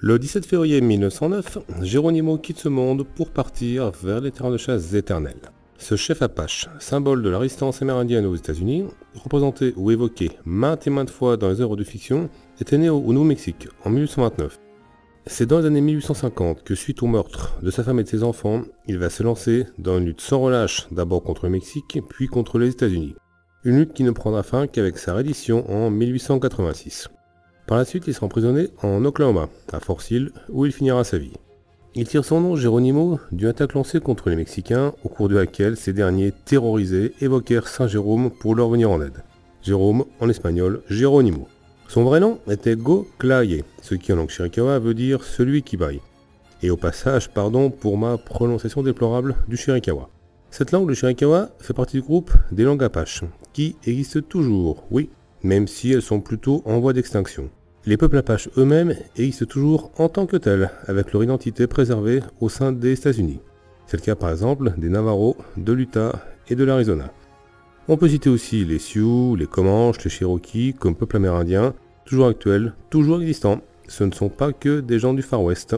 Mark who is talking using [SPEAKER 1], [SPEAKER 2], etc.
[SPEAKER 1] Le 17 février 1909, Geronimo quitte ce monde pour partir vers les terrains de chasse éternels. Ce chef Apache, symbole de la résistance amérindienne aux États-Unis, représenté ou évoqué maintes et maintes fois dans les œuvres de fiction, était né au Nouveau-Mexique en 1829. C'est dans les années 1850 que, suite au meurtre de sa femme et de ses enfants, il va se lancer dans une lutte sans relâche, d'abord contre le Mexique, puis contre les États-Unis. Une lutte qui ne prendra fin qu'avec sa reddition en 1886. Par la suite, il sera emprisonné en Oklahoma, à Fort Sill, où il finira sa vie. Il tire son nom, Geronimo, d'une attaque lancée contre les Mexicains, au cours de laquelle ces derniers, terrorisés, évoquèrent Saint Jérôme pour leur venir en aide. Jérôme, en espagnol, Geronimo. Son vrai nom était Go Claye, ce qui en langue chiricahua veut dire celui qui baille. Et au passage, pardon pour ma prononciation déplorable du chiricahua. Cette langue, le chiricahua, fait partie du groupe des langues apaches, qui existent toujours, oui, même si elles sont plutôt en voie d'extinction. Les peuples apaches eux-mêmes existent toujours en tant que tels, avec leur identité préservée au sein des États-Unis. C'est le cas par exemple des Navarros, de l'Utah et de l'Arizona. On peut citer aussi les Sioux, les Comanches, les Cherokees comme peuple amérindien, toujours actuels, toujours existants. Ce ne sont pas que des gens du Far West.